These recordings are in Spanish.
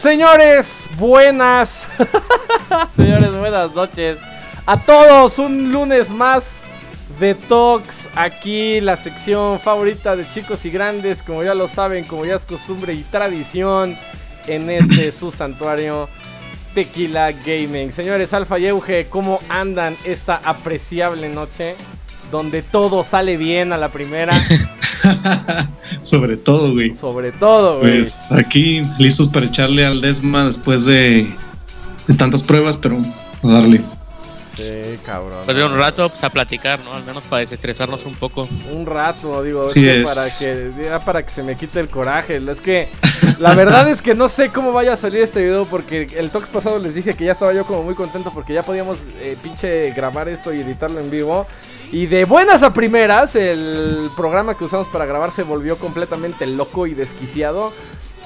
Señores, buenas. Señores, buenas noches. A todos, un lunes más de Talks. Aquí la sección favorita de chicos y grandes, como ya lo saben, como ya es costumbre y tradición en este su santuario Tequila Gaming. Señores, Alfa y Euge, ¿cómo andan esta apreciable noche? Donde todo sale bien a la primera. Sobre todo, güey. Sobre todo, güey. Pues aquí listos para echarle al Desma después de, de tantas pruebas, pero a darle. Sí, cabrón. Después de un rato pues, a platicar, ¿no? Al menos para desestresarnos un poco. Un rato, digo, es Sí que para que ya para que se me quite el coraje. Es que la verdad es que no sé cómo vaya a salir este video porque el talks pasado les dije que ya estaba yo como muy contento porque ya podíamos eh, pinche grabar esto y editarlo en vivo. Y de buenas a primeras, el programa que usamos para grabar se volvió completamente loco y desquiciado.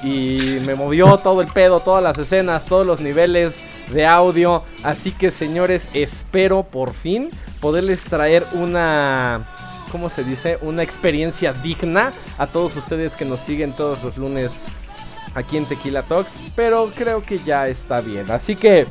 Y me movió todo el pedo, todas las escenas, todos los niveles de audio. Así que señores, espero por fin poderles traer una... ¿Cómo se dice? Una experiencia digna a todos ustedes que nos siguen todos los lunes aquí en Tequila Talks. Pero creo que ya está bien. Así que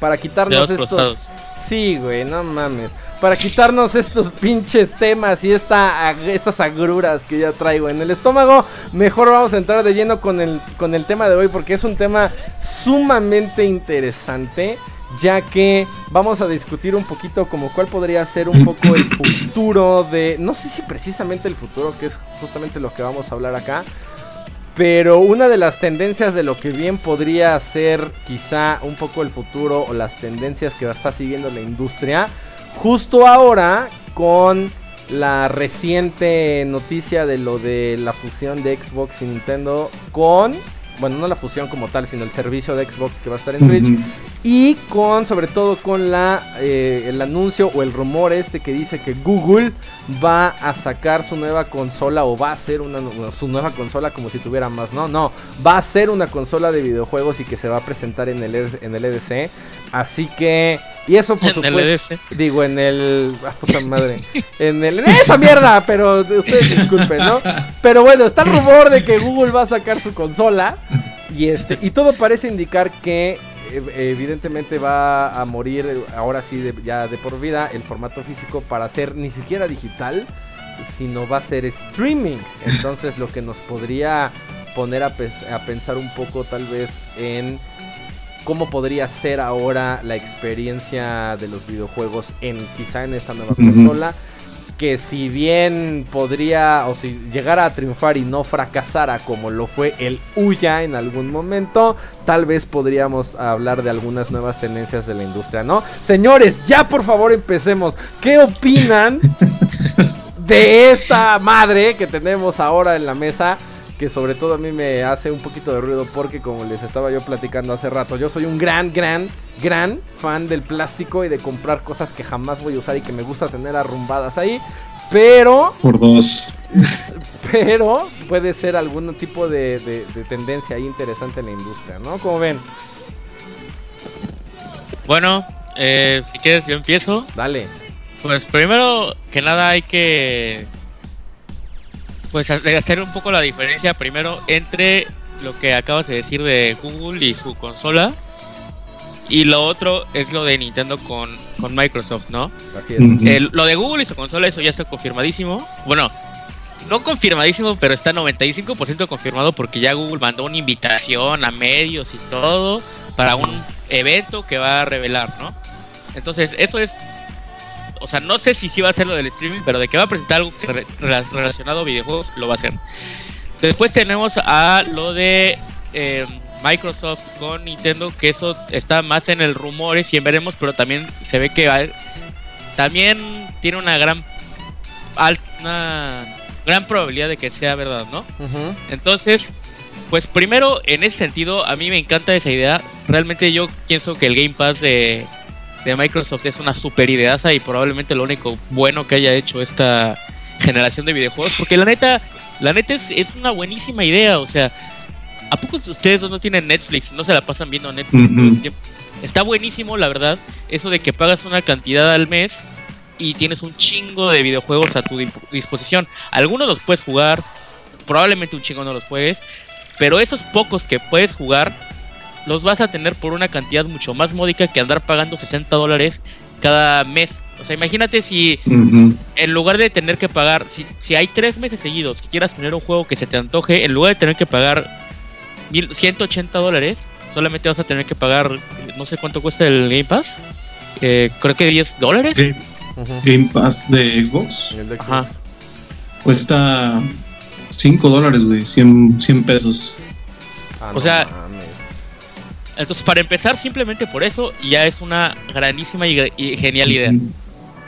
para quitarnos estos... cruzados. Sí, güey, no mames. Para quitarnos estos pinches temas y esta, estas agruras que ya traigo en el estómago, mejor vamos a entrar de lleno con el, con el tema de hoy porque es un tema sumamente interesante. Ya que vamos a discutir un poquito como cuál podría ser un poco el futuro de... No sé si precisamente el futuro, que es justamente lo que vamos a hablar acá. Pero una de las tendencias de lo que bien podría ser quizá un poco el futuro o las tendencias que está siguiendo la industria, justo ahora con la reciente noticia de lo de la fusión de Xbox y Nintendo con, bueno, no la fusión como tal, sino el servicio de Xbox que va a estar en Twitch. Ujú. Y con, sobre todo con la, eh, el anuncio o el rumor este que dice que Google va a sacar su nueva consola o va a hacer una, su nueva consola como si tuviera más. No, no, va a ser una consola de videojuegos y que se va a presentar en el, E- en el EDC. Así que, y eso por En el supuesto, EDC. digo en el, ah, puta madre, en el, en esa mierda, pero ustedes disculpen, ¿no? Pero bueno, está el rumor de que Google va a sacar su consola. Y este, y todo parece indicar que evidentemente va a morir eh, ahora sí de- ya de por vida el formato físico para ser ni siquiera digital, sino va a ser streaming. Entonces lo que nos podría poner a, pensar un poco tal vez en cómo podría ser ahora la experiencia de los videojuegos en quizá en esta nueva consola que si bien podría o si llegara a triunfar y no fracasara como lo fue el Uya en algún momento, tal vez podríamos hablar de algunas nuevas tendencias de la industria, ¿no? Señores, ya por favor empecemos. ¿Qué opinan de esta madre que tenemos ahora en la mesa? Que sobre todo a mí me hace un poquito de ruido porque como les estaba yo platicando hace rato, yo soy un gran, gran, gran fan del plástico y de comprar cosas que jamás voy a usar y que me gusta tener arrumbadas ahí. Pero, Por dos. pero puede ser algún tipo de, de- de tendencia ahí interesante en la industria, ¿no? Como ven, Bueno, eh, si quieres yo empiezo. dale. Pues primero que nada hay que pues ha- hacer un poco la diferencia primero entre lo que acabas de decir de Google y su consola y lo otro es lo de Nintendo con, con Microsoft, ¿no? Así es. Lo de Google y su consola eso ya está confirmadísimo. Bueno, no confirmadísimo, pero está 95% confirmado porque ya Google mandó una invitación a medios y todo para un evento que va a revelar, ¿no? Entonces, eso es o sea, no sé si sí va a ser lo del streaming, pero de que va a presentar algo re- relacionado a videojuegos, lo va a hacer. Después tenemos a lo de eh, Microsoft con Nintendo, que eso está más en el rumores y en veremos, pero también se ve que va- también tiene una gran una gran probabilidad de que sea verdad, ¿no? Entonces, pues primero, en ese sentido, a mí me encanta esa idea. Realmente yo pienso que el Game Pass de, de Microsoft es una super ideaza y probablemente lo único bueno que haya hecho esta generación de videojuegos. Porque la neta, la neta es, es una buenísima idea. O sea, ¿a poco ustedes no tienen Netflix? No se la pasan viendo Netflix todo el tiempo. Está buenísimo, la verdad, eso de que pagas una cantidad al mes y tienes un chingo de videojuegos a tu di- disposición. Algunos los puedes jugar, probablemente un chingo no los juegues, pero esos pocos que puedes jugar los vas a tener por una cantidad mucho más módica que andar pagando 60 dólares cada mes. O sea, imagínate si en lugar de tener que pagar, si, si hay tres meses seguidos que quieras tener un juego que se te antoje, en lugar de tener que pagar 180 dólares, solamente vas a tener que pagar, no sé cuánto cuesta el Game Pass, eh, creo que 10 dólares. Game, Pass de Xbox. Ajá. Cuesta 5 dólares, güey, 100, 100 pesos. Ah, o sea, entonces para empezar simplemente por eso ya es una grandísima y, genial idea.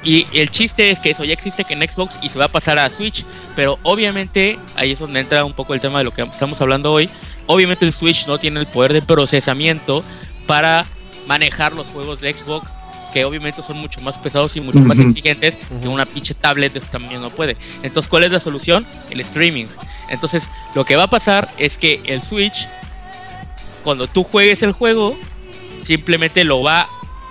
Y el chiste es que eso ya existe que en Xbox y se va a pasar a Switch, pero obviamente ahí es donde entra un poco el tema de lo que estamos hablando hoy. Obviamente el Switch no tiene el poder de procesamiento para manejar los juegos de Xbox que obviamente son mucho más pesados y mucho más exigentes que una pinche tablet de tamaño no puede. Entonces, ¿cuál es la solución? El streaming. Entonces, lo que va a pasar es que el Switch, cuando tú juegues el juego, simplemente lo va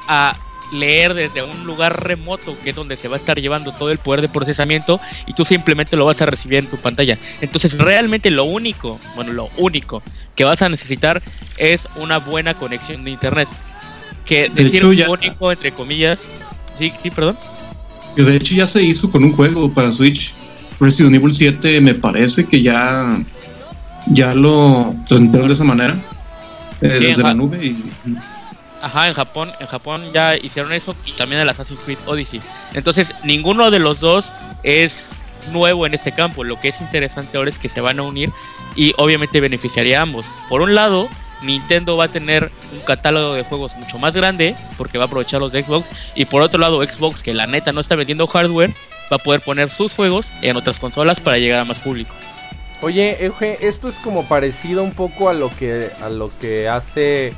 a leer desde un lugar remoto, que es donde se va a estar llevando todo el poder de procesamiento, y tú simplemente lo vas a recibir en tu pantalla. Entonces, realmente lo único, bueno, lo único que vas a necesitar es una buena conexión de internet que de decir único, entre comillas. Sí, sí, perdón. De hecho, ya se hizo con un juego para Switch. Resident Evil 7 me parece que ya, ya lo transmitieron de esa manera. Eh, desde la nube y... Ajá, en Japón, en Japón ya hicieron eso y también el Assassin's Creed Odyssey. Entonces, ninguno de los dos es nuevo en este campo. Lo que es interesante ahora es que se van a unir y obviamente beneficiaría a ambos. Por un lado, Nintendo va a tener un catálogo de juegos mucho más grande porque va a aprovechar los de Xbox y por otro lado Xbox que la neta no está vendiendo hardware va a poder poner sus juegos en otras consolas para llegar a más público. Oye, Euge, esto es como parecido un poco a lo que a lo que hace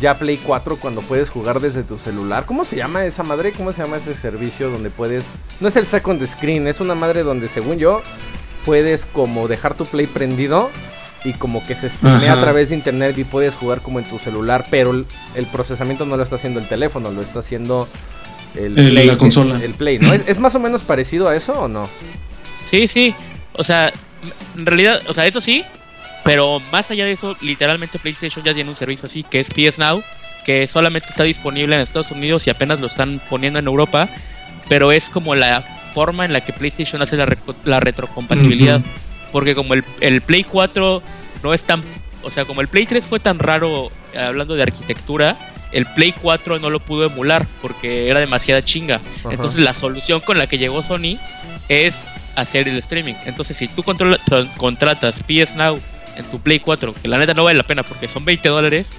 ya Play 4 cuando puedes jugar desde tu celular. ¿Cómo se llama esa madre? ¿Cómo se llama ese servicio donde puedes No es el second screen, es una madre donde según yo puedes como dejar tu Play prendido y como que se streamea a través de internet y puedes jugar como en tu celular, pero el, procesamiento no lo está haciendo el teléfono, lo está haciendo el, Play, la consola. El, Play, ¿no? ¿Es, más o menos parecido a eso o no? Sí, sí. O sea, en realidad, o sea, eso sí, pero más allá de eso, literalmente PlayStation ya tiene un servicio así que es PS Now, que solamente está disponible en Estados Unidos y apenas lo están poniendo en Europa, pero es como la forma en la que PlayStation hace la, la retrocompatibilidad. Porque como el, el Play 4 no es tan... O sea, como el Play 3 fue tan raro eh, hablando de arquitectura, el Play 4 no lo pudo emular porque era demasiada chinga. Entonces la solución con la que llegó Sony es hacer el streaming. Entonces si tú contratas PS Now en tu Play 4, que la neta no vale la pena porque son 20 dólares,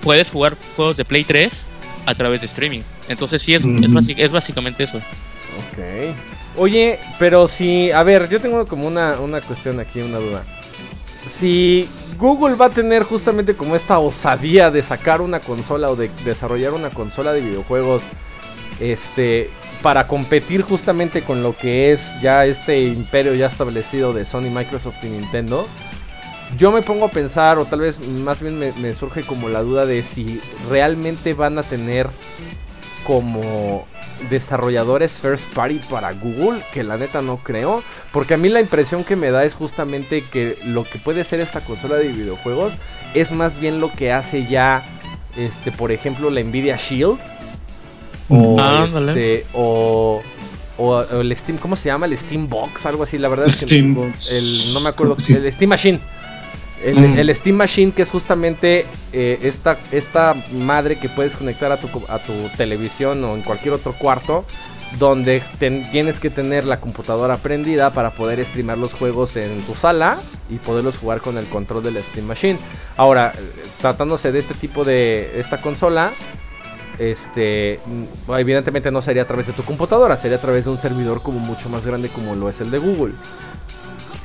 puedes jugar juegos de Play 3 a través de streaming. Entonces sí, es, es básicamente eso. Ok. Oye, pero si, a ver, yo tengo como una, una cuestión aquí, una duda. Si Google va a tener justamente como esta osadía de sacar una consola o de desarrollar una consola de videojuegos, este, para competir justamente con lo que es ya este imperio ya establecido de Sony, Microsoft y Nintendo, yo me pongo a pensar, o tal vez más bien me, surge como la duda de si realmente van a tener como desarrolladores first party para Google, que la neta no creo, porque a mí la impresión que me da es justamente que lo que puede ser esta consola de videojuegos es más bien lo que hace ya, este, por ejemplo, la Nvidia Shield o ah, este, o, o, el Steam, ¿cómo se llama? El Steam Box, algo así, la verdad es que no, el, no me acuerdo, el Steam Machine. Mm. El, Steam Machine, que es justamente eh, esta, esta madre que puedes conectar a tu, a tu televisión o en cualquier otro cuarto, donde tienes que tener la computadora prendida para poder streamar los juegos en tu sala y poderlos jugar con el control del Steam Machine. Ahora, tratándose de este tipo de esta consola, este mm, evidentemente no sería a través de tu computadora, sería a través de un servidor como mucho más grande como lo es el de Google.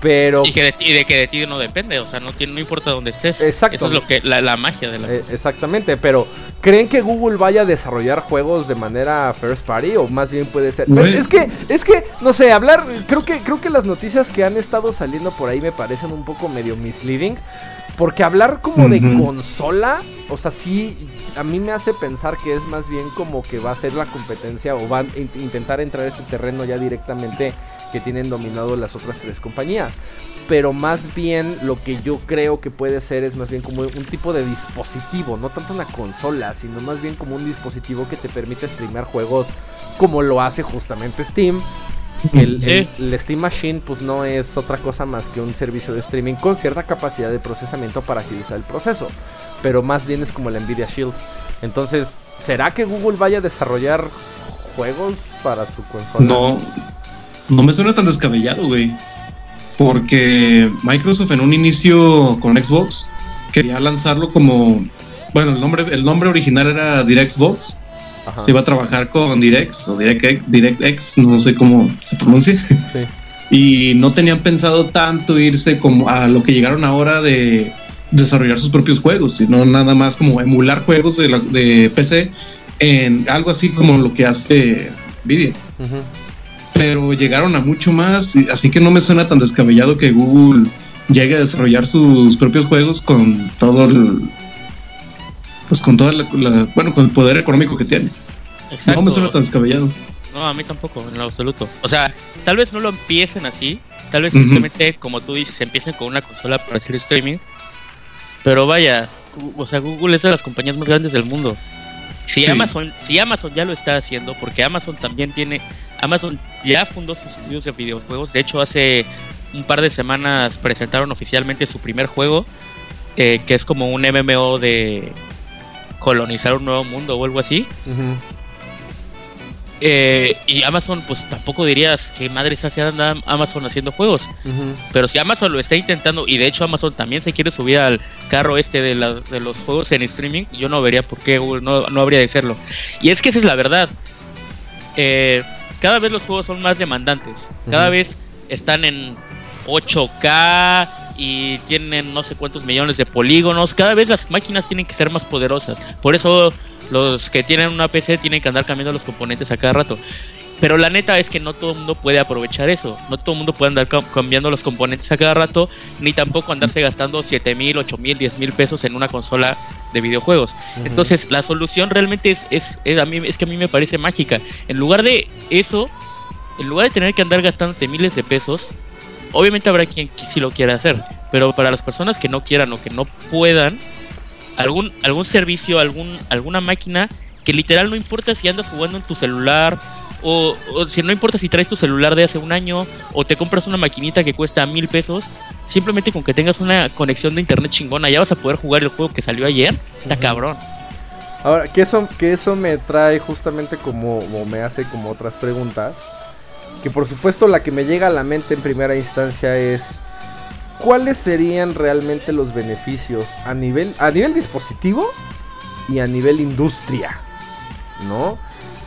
Pero... Y, de, que de ti no depende, o sea, no, tiene, no importa dónde estés. Exacto. Eso es lo que, la, magia de la... Eh, exactamente, pero ¿creen que Google vaya a desarrollar juegos de manera first party o más bien puede ser... Es que, es que, no sé, hablar, creo que, creo que las noticias que han estado saliendo por ahí me parecen un poco medio misleading. Porque hablar como de consola, o sea, sí, a mí me hace pensar que es más bien como que va a ser la competencia o va a intentar entrar a este terreno ya directamente que tienen dominado las otras tres compañías. Pero más bien lo que yo creo que puede ser es más bien como un tipo de dispositivo, no tanto una consola, sino más bien como un dispositivo que te permite streamear juegos como lo hace justamente Steam. El, el, Steam Machine pues no es otra cosa más que un servicio de streaming con cierta capacidad de procesamiento para agilizar el proceso. Pero más bien es como la Nvidia Shield. Entonces, ¿será que Google vaya a desarrollar juegos para su consola? No, no me suena tan descabellado, güey. Porque Microsoft en un inicio con Xbox quería lanzarlo como. Bueno, el nombre, el nombre original era DirectXbox. Se iba a trabajar con DirectX o DirectX, DirectX, no sé cómo se pronuncia. Sí. y no tenían pensado tanto irse como a lo que llegaron ahora de desarrollar sus propios juegos, sino nada más como emular juegos de, de PC en algo así como lo que hace Nvidia. Pero llegaron a mucho más, así que no me suena tan descabellado que Google llegue a desarrollar sus propios juegos con todo el pues con toda la, bueno con el poder económico que tiene. No me suena tan descabellado. No a mí tampoco en lo absoluto. O sea tal vez no lo empiecen así tal vez simplemente como tú dices empiecen con una consola para hacer streaming pero vaya o sea Google es de las compañías más grandes del mundo. Si Amazon, si Amazon ya lo está haciendo, porque Amazon también tiene, Amazon ya fundó sus estudios de videojuegos. De hecho, hace un par de semanas presentaron oficialmente su primer juego, eh, que es como un MMO de colonizar un nuevo mundo o algo así. Eh, y Amazon, pues tampoco dirías que madre se anda Amazon haciendo juegos. Pero si Amazon lo está intentando, y de hecho Amazon también se quiere subir al carro este de, los juegos en streaming, yo no vería por qué no, no habría de serlo. Y es que esa es la verdad. Eh, cada vez los juegos son más demandantes. Cada vez están en 8K y tienen no sé cuántos millones de polígonos. Cada vez las máquinas tienen que ser más poderosas. Por eso los que tienen una PC tienen que andar cambiando los componentes a cada rato. Pero la neta es que no todo el mundo puede aprovechar eso. No todo el mundo puede andar cambiando los componentes a cada rato, ni tampoco andarse gastando 7 mil, 8 mil, 10 mil pesos en una consola de videojuegos. Entonces, la solución realmente es, es, a mí, es que a mí me parece mágica. En lugar de eso, en lugar de tener que andar gastándote miles de pesos, obviamente habrá quien sí lo quiera hacer. Pero para las personas que no quieran o que no puedan, algún, algún servicio, algún, alguna máquina que literal no importa si andas jugando en tu celular o, si no importa si traes tu celular de hace un año o te compras una maquinita que cuesta mil pesos, simplemente con que tengas una conexión de internet chingona ya vas a poder jugar el juego que salió ayer. Está cabrón. Ahora, que eso, que eso me trae justamente como, o me hace como otras preguntas. Que por supuesto la que me llega a la mente en primera instancia es ¿cuáles serían realmente los beneficios a nivel, a nivel dispositivo y a nivel industria? ¿No?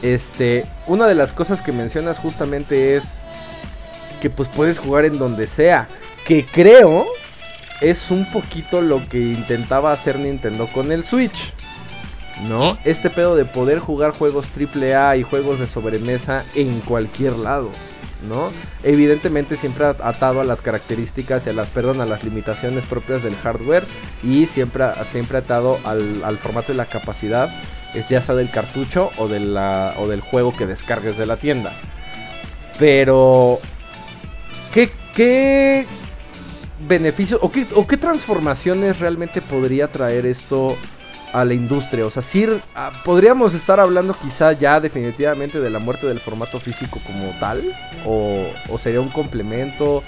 Este, una de las cosas que mencionas justamente es que pues puedes jugar en donde sea, que creo es un poquito lo que intentaba hacer Nintendo con el Switch. ¿No? Este pedo de poder jugar juegos AAA y juegos de sobremesa en cualquier lado. ¿no? Evidentemente siempre atado a las características y a las, perdón, a las limitaciones propias del hardware y siempre, siempre atado al, formato y la capacidad, ya sea del cartucho o, de la, o del juego que descargues de la tienda. Pero, ¿qué, qué beneficios o qué, o qué transformaciones realmente podría traer esto a la industria. O sea, sí, ah, podríamos estar hablando quizá ya definitivamente de la muerte del formato físico como tal. O, sería un complemento.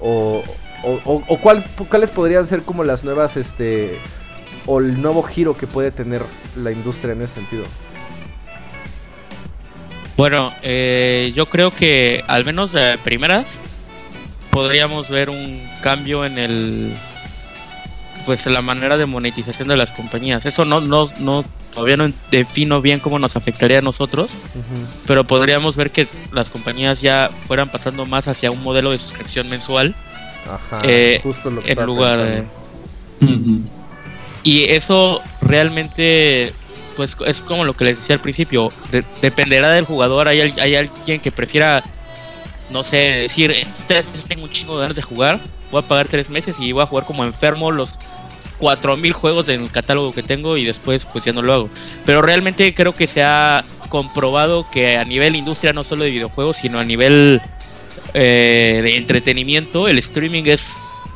O, o, cuáles podrían ser como las nuevas, este, o el nuevo giro que puede tener la industria en ese sentido. Bueno, eh, yo creo que al menos de primeras podríamos ver un cambio en el pues la manera de monetización de las compañías. Eso no, no, no, todavía no defino bien cómo nos afectaría a nosotros, pero podríamos ver que las compañías ya fueran pasando más hacia un modelo de suscripción mensual. Ajá, eh, justo lo que en lugar Y eso realmente pues es como lo que les decía al principio, dependerá del jugador, hay, hay alguien que prefiera no sé, decir, este tengo un chingo de ganas de jugar, voy a pagar tres meses y voy a jugar como enfermo los 4000 juegos en el catálogo que tengo y después pues ya no lo hago. Pero realmente creo que se ha comprobado que a nivel industria no solo de videojuegos, sino a nivel eh, de entretenimiento, el streaming es,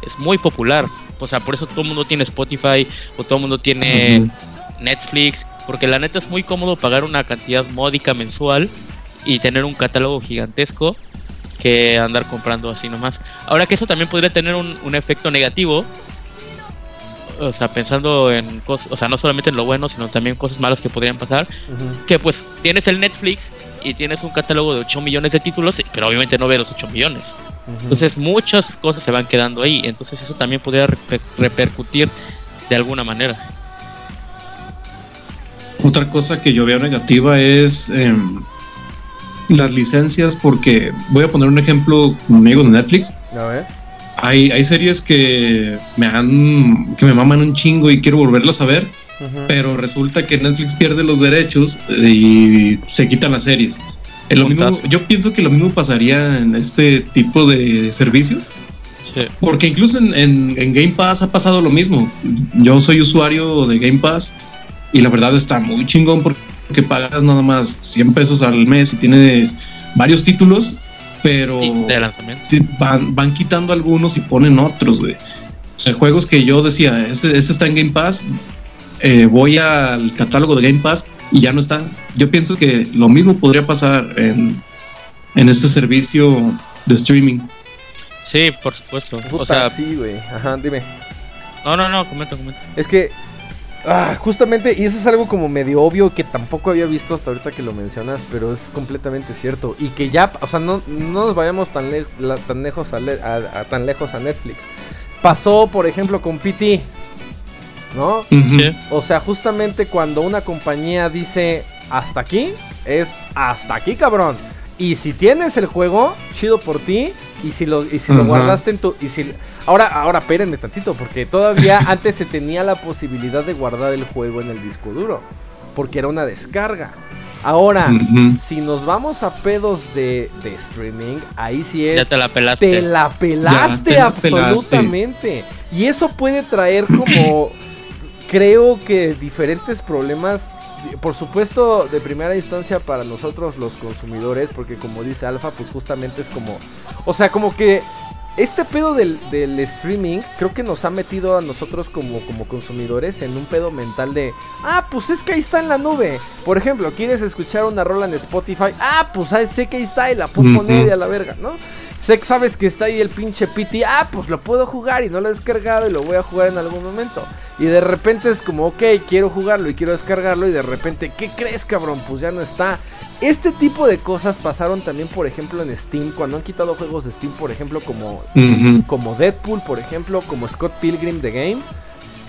es muy popular. O sea, por eso todo el mundo tiene Spotify o todo el mundo tiene Netflix, porque la neta es muy cómodo pagar una cantidad módica mensual y tener un catálogo gigantesco que andar comprando así nomás. Ahora que eso también podría tener un, un efecto negativo, o sea, pensando en cosas, o sea, no solamente en lo bueno, sino también cosas malas que podrían pasar, que pues tienes el Netflix y tienes un catálogo de 8 millones de títulos, pero obviamente no ves los 8 millones. Entonces muchas cosas se van quedando ahí, entonces eso también podría reper- repercutir de alguna manera. Otra cosa que yo veo negativa es em, las licencias, porque voy a poner un ejemplo conmigo de Netflix. A ver. Hay, hay series que me han que me maman un chingo y quiero volverlas a ver, pero resulta que Netflix pierde los derechos y se quitan las series. Lo mismo- yo pienso que lo mismo pasaría en este tipo de servicios, Sí. porque incluso en, en- en Game Pass ha pasado lo mismo. Yo soy usuario de Game Pass y la verdad está muy chingón porque pagas nada más 100 pesos al mes y tienes varios títulos, pero te- van, van quitando algunos y ponen otros, güey. O sea, juegos que yo decía, este, este está en Game Pass, eh, voy al catálogo de Game Pass y ya no está. Yo pienso que lo mismo podría pasar en, en este servicio de streaming. Sí, por supuesto. Puta, o sea, sí, güey. Ajá, dime. no, no, no, comenta, comenta. Es que, ah, justamente, y eso es algo como medio obvio que tampoco había visto hasta ahorita que lo mencionas, pero es completamente cierto. Y que ya, o sea, no, no nos vayamos tan, le- la- tan, lejos a, le- a- a- tan lejos a Netflix. Pasó, por ejemplo, con PT, ¿no? Sí. O sea, justamente cuando una compañía dice hasta aquí, es hasta aquí, cabrón. Y si tienes el juego, chido por ti. Y si lo, y si lo guardaste en tu. Y si, ahora, ahora, espérenme tantito, porque todavía antes se tenía la posibilidad de guardar el juego en el disco duro. Porque era una descarga. Ahora, si nos vamos a pedos de, de streaming, ahí sí es. Ya te la pelaste. Te la pelaste Ya, te la absolutamente. Y eso puede traer como, creo que diferentes problemas. Por supuesto, de primera instancia para nosotros los consumidores, porque como dice Alfa, pues justamente es como, o sea, como que este pedo del, del streaming creo que nos ha metido a nosotros como, como consumidores en un pedo mental de, ah, pues es que ahí está en la nube. Por ejemplo, quieres escuchar una rola en Spotify, ah, pues ah, sé que ahí está y la puedo poner y a la verga, ¿no? Sé que sabes que está ahí el pinche PT, ah, pues lo puedo jugar y no lo he descargado y lo voy a jugar en algún momento. Y de repente es como, ok, quiero jugarlo y quiero descargarlo y de repente, ¿qué crees, cabrón? Pues ya no está. Este tipo de cosas pasaron también, por ejemplo, en Steam, cuando han quitado juegos de Steam, por ejemplo, como como Deadpool, por ejemplo, como Scott Pilgrim The Game,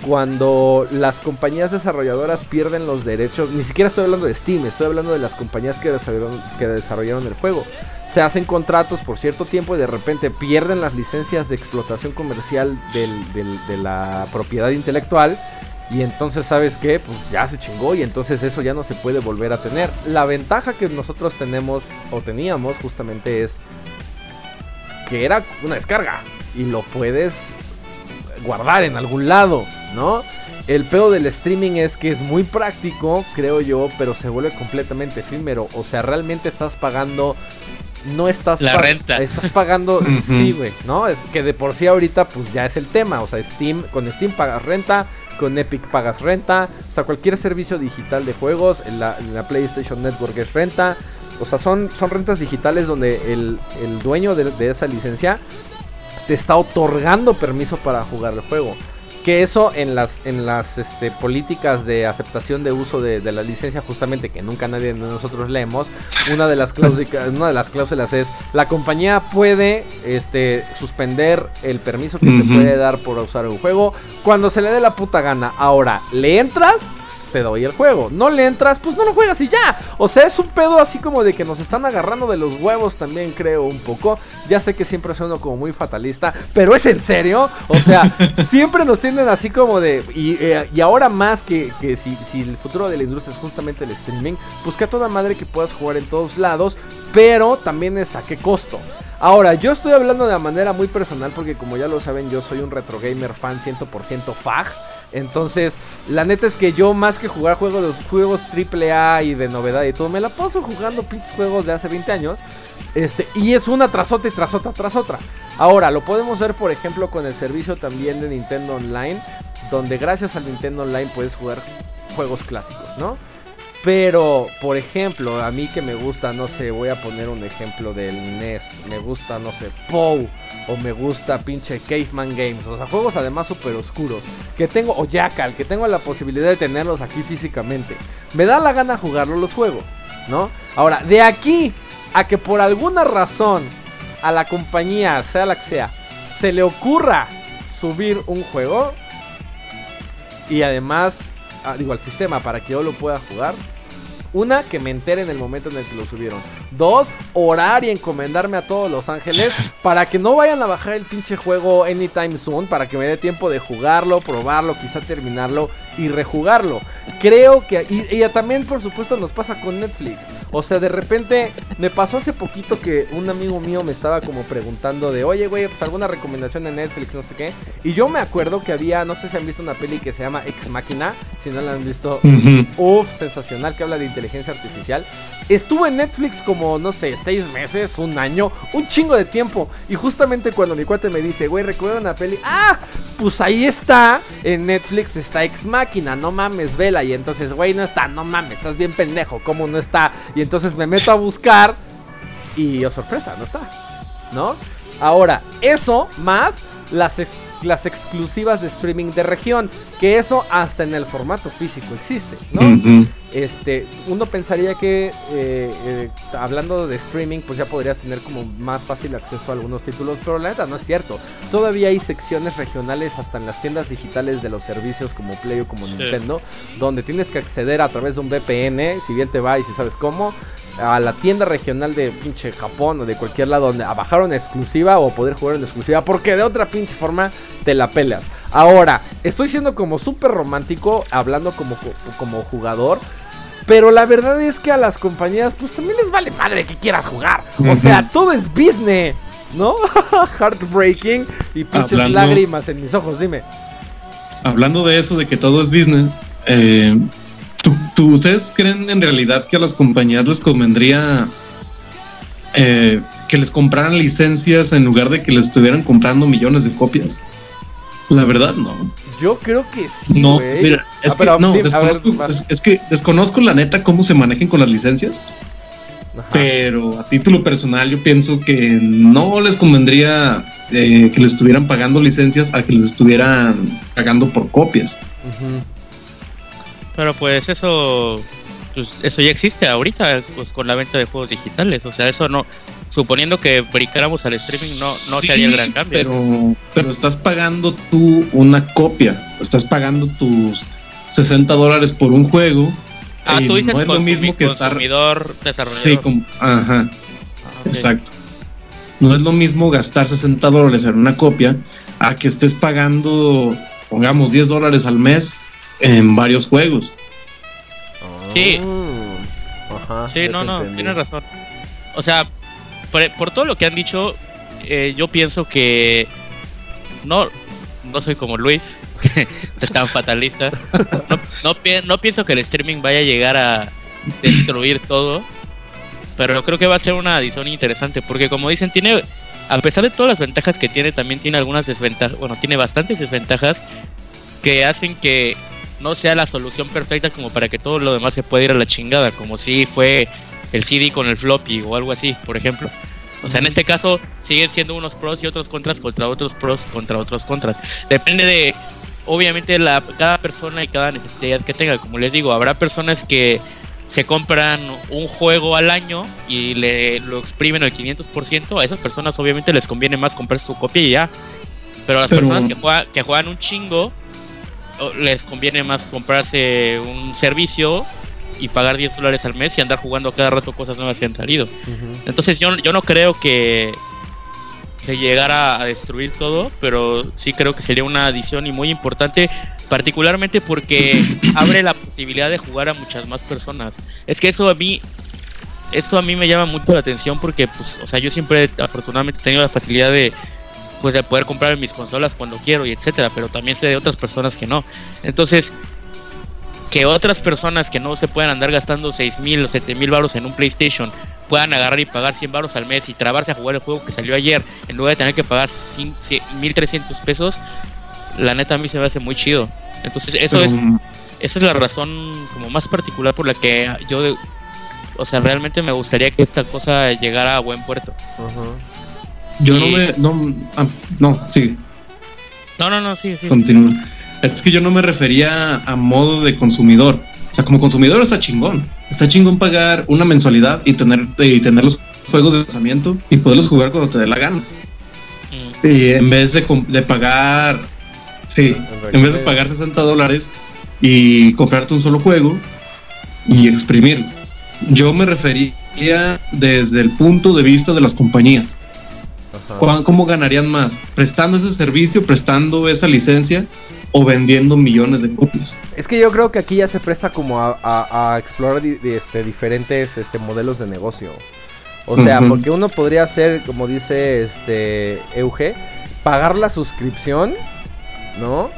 cuando las compañías desarrolladoras pierden los derechos, ni siquiera estoy hablando de Steam, estoy hablando de las compañías que desarrollaron, que desarrollaron el juego. Se hacen contratos por cierto tiempo y de repente pierden las licencias de explotación comercial de la propiedad intelectual. Y entonces, ¿sabes qué? Pues ya se chingó y entonces eso ya no se puede volver a tener. La ventaja que nosotros tenemos o teníamos justamente es que era una descarga y lo puedes guardar en algún lado, ¿no? El pedo del streaming es que es muy práctico, creo yo, pero se vuelve completamente efímero. O sea, realmente estás pagando. No estás La pa- renta. Estás pagando. Sí, güey, ¿no? Es que de por sí ahorita, pues ya es el tema. O sea, Steam, con Steam pagas renta, con Epic pagas renta. O sea, cualquier servicio digital de juegos, en la, en la PlayStation Network es renta. O sea, son, son rentas digitales donde el, el dueño de, de esa licencia te está otorgando permiso para jugar el juego. Que eso en las, en las este, políticas de aceptación de uso de, de la licencia, justamente que nunca nadie de nosotros leemos, una de las cláusulas, una de las cláusulas es la compañía puede este, suspender el permiso que te Ujú. puede dar por usar un juego cuando se le dé la puta gana. Ahora, ¿le entras? Te doy el juego. No le entras, pues no lo juegas y ya. O sea, es un pedo así como de que nos están agarrando de los huevos también, creo, un poco. Ya sé que siempre sueno como muy fatalista, pero es en serio. O sea, siempre nos tienden así como de. Y, eh, y ahora más que, que si, si el futuro de la industria es justamente el streaming, pues que a toda madre que puedas jugar en todos lados, pero también es a qué costo. Ahora, yo estoy hablando de manera muy personal porque como ya lo saben, yo soy un retro gamer fan 100% fag. Entonces, la neta es que yo más que jugar juegos, los juegos AAA y de novedad y todo, me la paso jugando pinches juegos de hace 20 años. Este, y es una tras otra y tras otra tras otra. Ahora, lo podemos ver, por ejemplo, con el servicio también de Nintendo Online, donde gracias al Nintendo Online puedes jugar juegos clásicos, ¿no? Pero, por ejemplo, a mí que me gusta, no sé, voy a poner un ejemplo del NES. Me gusta, no sé, POW. O me gusta pinche Caveman Games. O sea, juegos además súper oscuros. Que tengo, o Jackal, que tengo la posibilidad de tenerlos aquí físicamente. Me da la gana jugarlo, los juegos, ¿no? Ahora, de aquí a que por alguna razón a la compañía, sea la que sea, se le ocurra subir un juego. Y además Ah, digo, al sistema para que yo lo pueda jugar. Una, que me entere en el momento en el que lo subieron. Dos, orar y encomendarme a todos los ángeles para que no vayan a bajar el pinche juego anytime soon, para que me dé tiempo de jugarlo, probarlo, quizá terminarlo y rejugarlo. Creo que, y, también por supuesto nos pasa con Netflix. O sea, de repente me pasó hace poquito que un amigo mío me estaba como preguntando de, oye, güey, pues alguna recomendación de Netflix, no sé qué. Y yo me acuerdo que había, no sé si han visto una peli que se llama Ex Machina, si no la han visto, uff, sensacional, que habla de inteligencia artificial. Estuvo en Netflix como, no sé, seis meses, un año, un chingo de tiempo. Y justamente cuando mi cuate me dice, güey, recuerda una peli, ah, pues ahí está, en Netflix está Ex Máquina, no mames, vela. Y entonces, güey, no está, no mames, estás bien pendejo, ¿cómo no está? Y entonces me meto a buscar y, oh sorpresa, no está, ¿no? Ahora, eso más las, las exclusivas de streaming de región, que eso hasta en el formato físico existe, ¿no? Este, uno pensaría que eh, eh, hablando de streaming, pues ya podrías tener como más fácil acceso a algunos títulos, pero la neta no es cierto. Todavía hay secciones regionales hasta en las tiendas digitales de los servicios como Play o como Nintendo, donde tienes que acceder a través de un VPN, si bien te va y si sabes cómo, a la tienda regional de pinche Japón o de cualquier lado donde a bajar una exclusiva o poder jugar en exclusiva, porque de otra pinche forma te la pelas. Ahora, estoy siendo como súper romántico hablando como, como jugador. Pero la verdad es que a las compañías, pues también les vale madre que quieras jugar. O sea, todo es business, ¿no? Heartbreaking y pinches lágrimas en mis ojos, dime. Hablando de eso, de que todo es business, eh, ¿tú, ustedes creen en realidad que a las compañías les convendría eh, que les compraran licencias en lugar de que les estuvieran comprando millones de copias? La verdad, no. Yo creo que sí. No, mira, es ah, que, no, desconozco, es, que desconozco la neta cómo se manejen con las licencias. Pero a título personal yo pienso que no les convendría eh, que les estuvieran pagando licencias a que les estuvieran pagando por copias. Pero pues eso pues eso ya existe ahorita pues con la venta de juegos digitales, o sea, eso no suponiendo que brincáramos al streaming, no, no sería el gran cambio. Pero, pero estás pagando tú una copia, estás pagando tus 60 dólares por un juego. Ah, tú dices no es lo mismo que consumidor desarrollador. Sí, como, ajá. Ah, exacto. No es lo mismo gastar 60 dólares en una copia a que estés pagando, pongamos, 10 dólares al mes en varios juegos. Sí. Ajá, sí, no, no, tienes razón. O sea, por, todo lo que han dicho, eh, yo pienso que no, no soy como Luis, es tan fatalista. No, no, pienso que el streaming vaya a llegar a destruir todo, pero creo que va a ser una adición interesante, porque como dicen, tiene, a pesar de todas las ventajas que tiene, también tiene algunas desventajas, bueno, tiene bastantes desventajas que hacen que no sea la solución perfecta como para que todo lo demás se pueda ir a la chingada, como si fue el CD con el floppy o algo así, por ejemplo. O sea, en este caso siguen siendo unos pros y otros contras contra otros pros contra otros contras. Depende de, obviamente, la, cada persona y cada necesidad que tenga. Como les digo, habrá personas que se compran un juego al año y le lo exprimen al 500%. A esas personas obviamente les conviene más comprar su copia y ya. Pero a las personas que que juegan un chingo, les conviene más comprarse un servicio y pagar 10 dólares al mes y andar jugando cada rato cosas nuevas que han salido. Entonces yo, yo no creo que, que llegara a destruir todo, pero sí creo que sería una adición y muy importante, particularmente porque abre la posibilidad de jugar a muchas más personas. Es que eso a mí esto a mí me llama mucho la atención porque, pues, o sea, yo siempre afortunadamente he tenido la facilidad de, pues, de poder comprar mis consolas cuando quiero y etcétera, pero también sé de otras personas que no. Entonces, que otras personas que no se puedan andar gastando seis mil o siete mil baros en un PlayStation puedan agarrar y pagar 100 baros al mes y trabarse a jugar el juego que salió ayer en lugar de tener que pagar 1300 pesos, la neta a mí se me hace muy chido. Entonces, eso es esa es la razón como más particular por la que yo o sea, realmente me gustaría que esta cosa llegara a buen puerto. Yo no me no ah, no, sí. No, no, no, sí, sí. Continúa. Es que yo no me refería a modo de consumidor. O sea, como consumidor está chingón. Está chingón pagar una mensualidad y tener, y tener los juegos de lanzamiento y poderlos jugar cuando te dé la gana. Mm. Y en vez de, de pagar, sí, en vez de pagar 60 dólares y comprarte un solo juego y exprimirlo. Yo me refería desde el punto de vista de las compañías. ¿Cómo ganarían más? ¿Prestando ese servicio, prestando esa licencia o vendiendo millones de copias. Es que yo creo que aquí ya se presta como a, explorar este, diferentes este, modelos de negocio. O sea, porque uno podría hacer, como dice este Euge, pagar la suscripción, ¿no?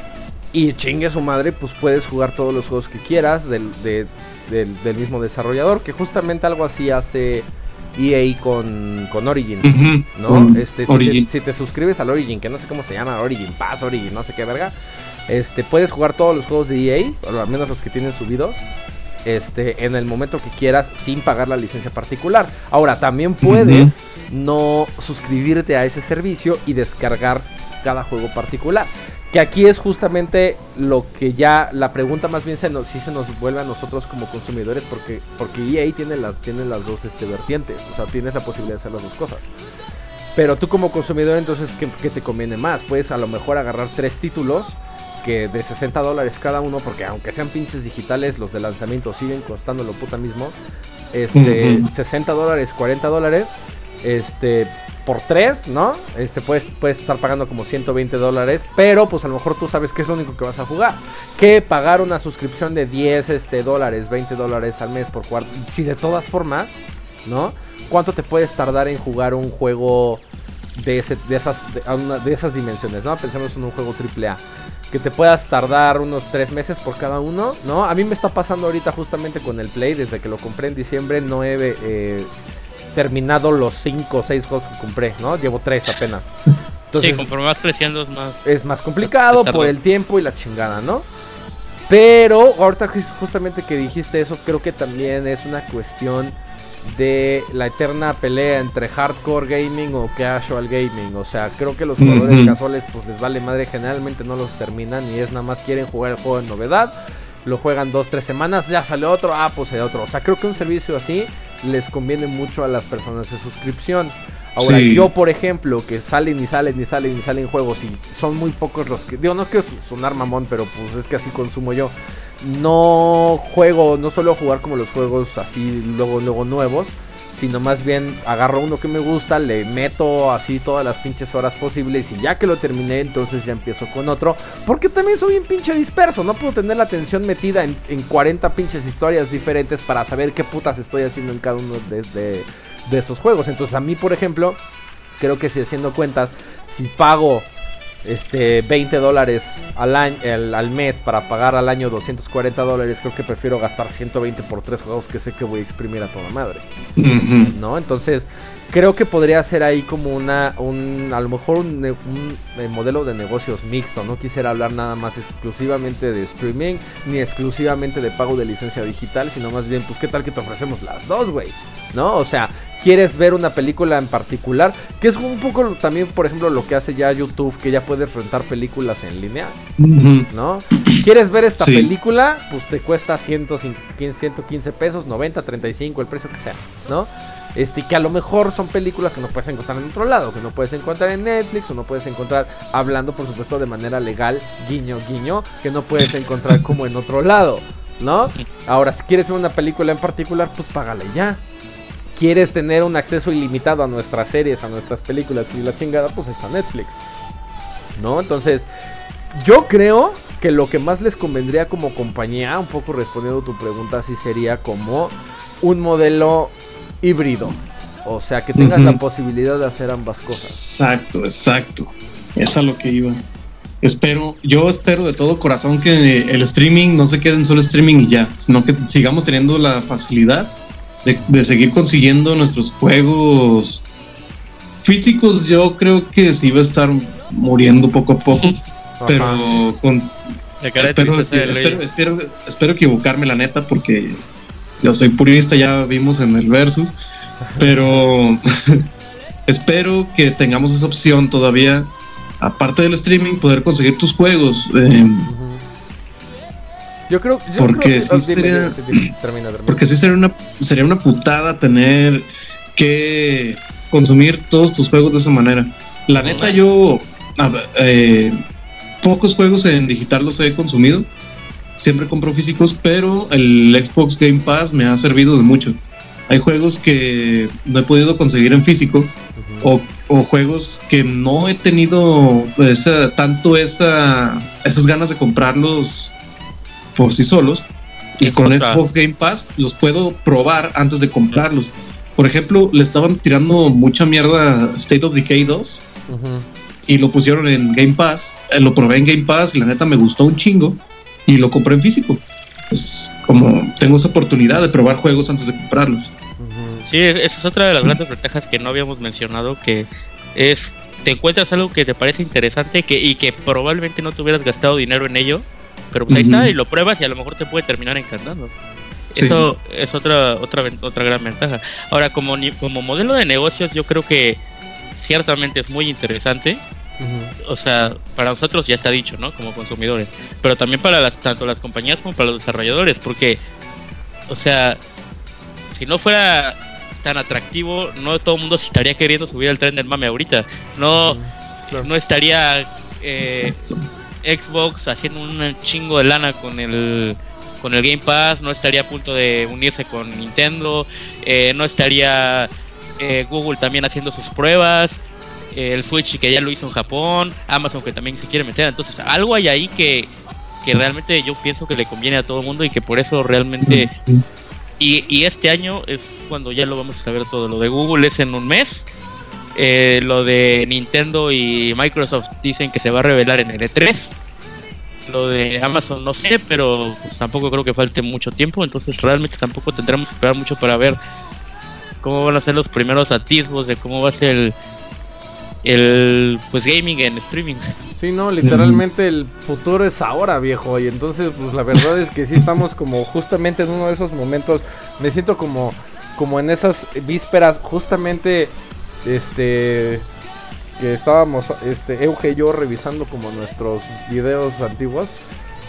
Y chingue a su madre, pues puedes jugar todos los juegos que quieras del, del, mismo desarrollador, que justamente algo así hace EA con, con Origin, ¿no? este, si, Te, si, te, suscribes al Origin, que no sé cómo se llama, Origin Pass, Origin, no sé qué verga, este, puedes jugar todos los juegos de EA, o al menos los que tienen subidos, este, en el momento que quieras sin pagar la licencia particular. Ahora, también puedes no suscribirte a ese servicio y descargar cada juego particular. Que aquí es justamente lo que ya la pregunta más bien se nos, sí se nos vuelve a nosotros como consumidores porque, porque EA tiene las, tiene las dos este, vertientes, o sea, tienes la posibilidad de hacer las dos cosas. Pero tú como consumidor entonces, ¿qué, ¿qué, te conviene más? Puedes a lo mejor agarrar tres títulos que de 60 dólares cada uno, porque aunque sean pinches digitales, los de lanzamiento siguen costando lo puta mismo. Este, 60 dólares, 40 dólares. Este, por 3, ¿no? Este, puedes, puedes estar pagando como 120 dólares, pero pues a lo mejor tú sabes que es lo único que vas a jugar. Que pagar una suscripción de 10 este, dólares, 20 dólares al mes por jugar. Si de todas formas, ¿no? ¿Cuánto te puedes tardar en jugar un juego de, ese, de, esas, de, esas dimensiones, ¿no? Pensemos en un juego AAA que te puedas tardar unos 3 meses por cada uno, ¿no? A mí me está pasando ahorita justamente con el Play, desde que lo compré en diciembre, no he eh, terminado los 5 o 6 juegos que compré, ¿no? Llevo 3 apenas. Entonces, sí, conforme vas creciendo es más... Es más complicado por el tiempo y la chingada, ¿no? Pero ahorita justamente que dijiste eso, creo que también es una cuestión de la eterna pelea entre hardcore gaming o casual gaming. O sea, creo que los jugadores casuales pues les vale madre, generalmente no los terminan y es nada más quieren jugar el juego de novedad. Lo juegan dos, tres semanas, ya sale otro, ah, pues hay otro. O sea, creo que un servicio así les conviene mucho a las personas de suscripción. Ahora, yo, por ejemplo, que salen y salen y salen y salen juegos y son muy pocos los que. Digo, no quiero sonar mamón, pero pues es que así consumo yo. No juego, no suelo jugar como los juegos así luego, luego nuevos sino más bien agarro uno que me gusta, le meto así todas las pinches horas posibles y ya que lo terminé, entonces ya empiezo con otro. Porque también soy un pinche disperso, no puedo tener la atención metida en, 40 pinches historias diferentes para saber qué putas estoy haciendo en cada uno de, de esos juegos. Entonces a mí, por ejemplo, creo que si haciendo cuentas, si pago este 20 dólares al, año, al mes para pagar al año 240 dólares, creo que prefiero gastar 120 por tres juegos que sé que voy a exprimir a toda madre. ¿No? Entonces, creo que podría ser ahí como una, un, a lo mejor un, eh, modelo de negocios mixto. No quisiera hablar nada más exclusivamente de streaming, ni exclusivamente de pago de licencia digital, sino más bien, pues, ¿qué tal que te ofrecemos las dos, güey? ¿No? O sea, quieres ver una película en particular, que es un poco también, por ejemplo, lo que hace ya YouTube, que ya puedes rentar películas en línea, ¿no? ¿Quieres ver esta película? Pues te cuesta 115 pesos, 90, 35, el precio que sea, ¿no? Este, que a lo mejor son películas que no puedes encontrar en otro lado, que no puedes encontrar en Netflix o no puedes encontrar hablando, por supuesto, de manera legal, guiño, guiño, que no puedes encontrar como en otro lado, ¿no? Ahora, si quieres ver una película en particular, pues págale ya. ¿Quieres tener un acceso ilimitado a nuestras series, a nuestras películas y la chingada? Pues está Netflix, ¿no? Entonces, yo creo que lo que más les convendría como compañía, un poco respondiendo a tu pregunta, sí sería como un modelo híbrido. O sea, que tengas la posibilidad de hacer ambas cosas. Exacto, exacto. Es a lo que iba. Espero, yo espero de todo corazón que el streaming no se quede en solo streaming y ya, sino que sigamos teniendo la facilidad de, seguir consiguiendo nuestros juegos físicos. Yo creo que sí va a estar muriendo poco a poco, pero con, espero, espero, espero equivocarme la neta porque yo soy purista, ya vimos en el versus, pero espero que tengamos esa opción todavía aparte del streaming, poder conseguir tus juegos. Eh, yo creo, porque sí sería, porque sí sería una sería una putada tener que consumir todos tus juegos de esa manera. La neta yo eh, pocos juegos en digital los he consumido. Siempre compro físicos, pero el Xbox Game Pass me ha servido de mucho. Hay juegos que no he podido conseguir en físico o o juegos que no he tenido tanto esa, esas ganas de comprarlos por sí solos. Y con Xbox Game Pass los puedo probar antes de comprarlos. Por ejemplo, le estaban tirando mucha mierda a State of Decay 2 y lo pusieron en Game Pass. Eh, lo probé en Game Pass y la neta me gustó un chingo y lo compré en físico. Es como tengo esa oportunidad de probar juegos antes de comprarlos. Sí, esa es otra de las grandes ventajas que no habíamos mencionado, que es te encuentras algo que te parece interesante que, y que probablemente no te hubieras gastado dinero en ello, pero pues ahí está y lo pruebas y a lo mejor te puede terminar encantando. Eso es otra, otra, otra gran ventaja. Ahora, como, como modelo de negocios, yo creo que ciertamente es muy interesante. O sea, para nosotros ya está dicho, ¿no? Como consumidores. Pero también para las, tanto las compañías como para los desarrolladores. Porque, o sea, si no fuera tan atractivo, no todo el mundo se estaría queriendo subir al tren del mame ahorita. No, no estaría eh, Xbox haciendo un chingo de lana con el con el Game Pass, no estaría a punto de unirse con Nintendo, eh, no estaría eh, Google también haciendo sus pruebas, el Switch que ya lo hizo en Japón, Amazon que también se quiere meter, entonces algo hay ahí que, que realmente yo pienso que le conviene a todo el mundo y que por eso realmente y, este año es cuando ya lo vamos a saber todo. Lo de Google es en un mes. Eh, lo de Nintendo y Microsoft dicen que se va a revelar en el E3. Lo de Amazon no sé, pero pues, tampoco creo que falte mucho tiempo. Entonces realmente tampoco tendremos que esperar mucho para ver cómo van a ser los primeros atisbos de cómo va a ser el, el pues gaming en streaming. Sí, no, literalmente el futuro es ahora, viejo. Y entonces, pues la verdad es que sí estamos como justamente en uno de esos momentos. Me siento como, como en esas vísperas, justamente, este, que estábamos, este, Euge y yo revisando como nuestros videos antiguos.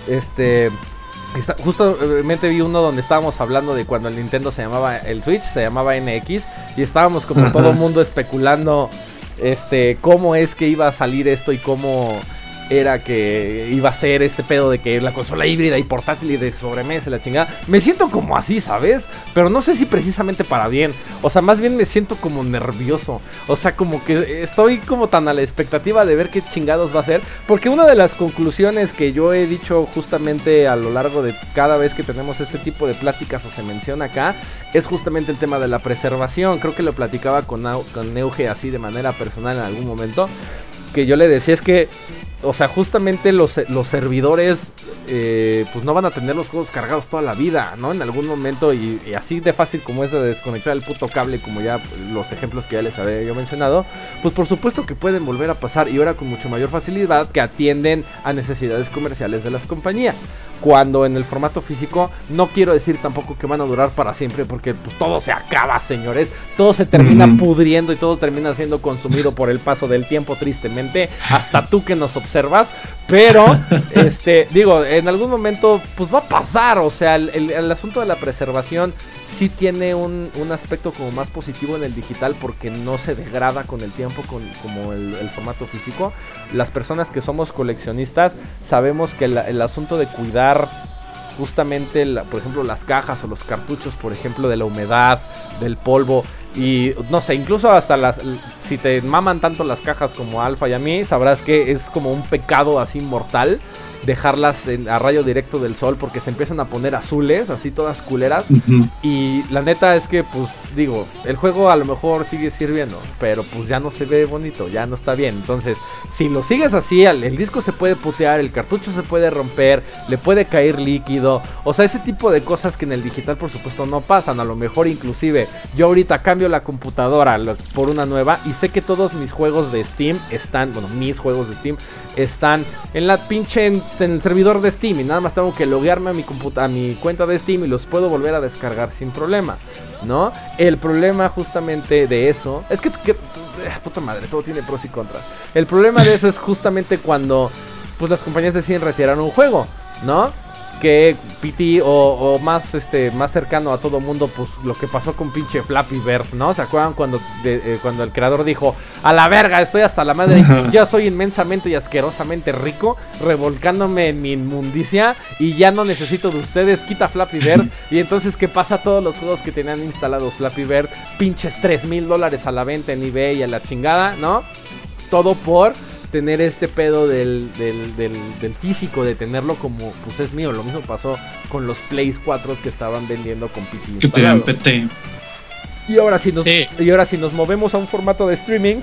Este, justamente vi uno donde estábamos hablando de cuando el Nintendo se llamaba, el Switch se llamaba NX. Y estábamos como todo el mundo especulando este, cómo es que iba a salir esto y cómo era que iba a ser este pedo de que la consola híbrida y portátil y de sobremesa la chingada. Me siento como así, ¿sabes? Pero no sé si precisamente para bien. O sea, más bien me siento como nervioso. O sea, como que estoy como tan a la expectativa de ver qué chingados va a ser. Porque una de las conclusiones que yo he dicho justamente a lo largo de cada vez que tenemos este tipo de pláticas o se menciona acá, es justamente el tema de la preservación. Creo que lo platicaba con, con Neuge así de manera personal en algún momento. Que yo le decía es que o sea, justamente los, los servidores, eh, pues no van a tener los juegos cargados toda la vida, ¿no? En algún momento, y, así de fácil como es de desconectar el puto cable, como ya los ejemplos que ya les había mencionado, pues por supuesto que pueden volver a pasar y ahora con mucho mayor facilidad que atienden a necesidades comerciales de las compañías. Cuando en el formato físico, no quiero decir tampoco que van a durar para siempre, porque pues todo se acaba, señores. Todo se termina pudriendo y todo termina siendo consumido por el paso del tiempo, tristemente. Hasta tú que nos observas. Pero, este, digo, en algún momento, pues va a pasar. O sea, el, asunto de la preservación sí tiene un, aspecto como más positivo en el digital porque no se degrada con el tiempo con, como el, formato físico. Las personas que somos coleccionistas sabemos que el asunto de cuidar justamente, por ejemplo, las cajas o los cartuchos, por ejemplo, de la humedad, del polvo y no sé, incluso hasta las si te maman tanto las cajas como Alfa y a mí, sabrás que es como un pecado así mortal dejarlas a rayo directo del sol porque se empiezan a poner azules, así todas culeras. Y la neta es que, pues, digo, el juego a lo mejor sigue sirviendo, pero pues ya no se ve bonito, ya no está bien. Entonces, si lo sigues así, el disco se puede putear, el cartucho se puede romper, le puede caer líquido. O sea, ese tipo de cosas que en el digital, por supuesto, no pasan. A lo mejor, inclusive, yo ahorita cambio la computadora por una nueva y sé que todos mis juegos de Steam están, bueno, mis juegos de Steam están en la pinche en el servidor de Steam y nada más tengo que loguearme a mi, a mi cuenta de Steam y los puedo volver a descargar sin problema, ¿no? El problema justamente de eso es que, que puta madre, todo tiene pros y contras. El problema de eso es justamente cuando pues las compañías deciden retirar un juego, ¿no? Que PT o, más este más cercano a todo mundo pues lo que pasó con pinche Flappy Bird, ¿no? ¿Se acuerdan cuando eh, cuando el creador dijo, "A la verga, estoy hasta la madre, ya soy inmensamente y asquerosamente rico, revolcándome en mi inmundicia y ya no necesito de ustedes, quita Flappy Bird." y entonces qué pasa todos los juegos que tenían instalados Flappy Bird, pinches 3 mil dólares a la venta en eBay y a la chingada, ¿no? Todo por tener este pedo del, del, físico, de tenerlo como, pues es mío. Lo mismo pasó con los Plays 4 que estaban vendiendo con PT. PT. Y ahora si nos, y ahora si nos movemos a un formato de streaming,